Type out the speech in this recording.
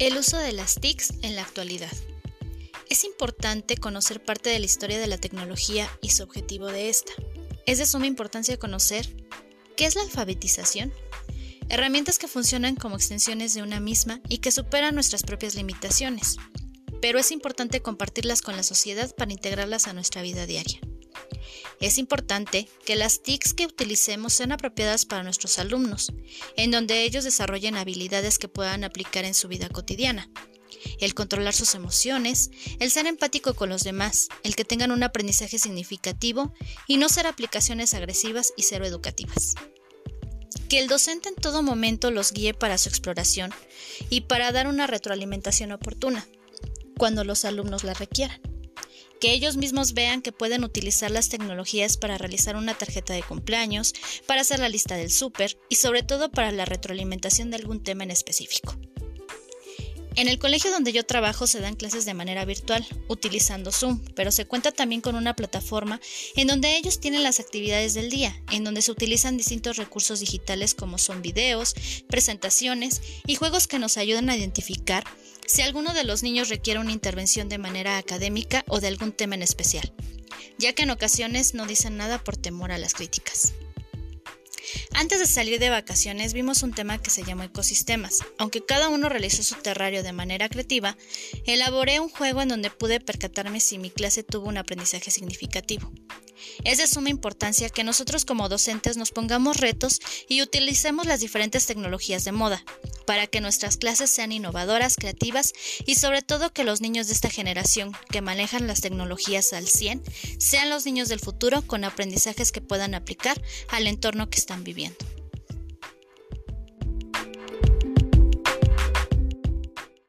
El uso de las TICs en la actualidad. Es importante conocer parte de la historia de la tecnología y su objetivo de esta. Es de suma importancia conocer qué es la alfabetización, herramientas que funcionan como extensiones de una misma y que superan nuestras propias limitaciones, pero es importante compartirlas con la sociedad para integrarlas a nuestra vida diaria. Es importante que las TICs que utilicemos sean apropiadas para nuestros alumnos, en donde ellos desarrollen habilidades que puedan aplicar en su vida cotidiana. El controlar sus emociones, el ser empático con los demás, el que tengan un aprendizaje significativo y no ser aplicaciones agresivas y cero educativas. Que el docente en todo momento los guíe para su exploración y para dar una retroalimentación oportuna, cuando los alumnos la requieran que ellos mismos vean que pueden utilizar las tecnologías para realizar una tarjeta de cumpleaños, para hacer la lista del súper y sobre todo para la retroalimentación de algún tema en específico. En el colegio donde yo trabajo se dan clases de manera virtual, utilizando Zoom, pero se cuenta también con una plataforma en donde ellos tienen las actividades del día, en donde se utilizan distintos recursos digitales como son videos, presentaciones y juegos que nos ayudan a identificar si alguno de los niños requiere una intervención de manera académica o de algún tema en especial, ya que en ocasiones no dicen nada por temor a las críticas. Antes de salir de vacaciones vimos un tema que se llamó ecosistemas. Aunque cada uno realizó su terrario de manera creativa, elaboré un juego en donde pude percatarme si mi clase tuvo un aprendizaje significativo. Es de suma importancia que nosotros como docentes nos pongamos retos y utilicemos las diferentes tecnologías de moda, para que nuestras clases sean innovadoras, creativas y sobre todo que los niños de esta generación que manejan las tecnologías al 100 sean los niños del futuro con aprendizajes que puedan aplicar al entorno que están viviendo viendo.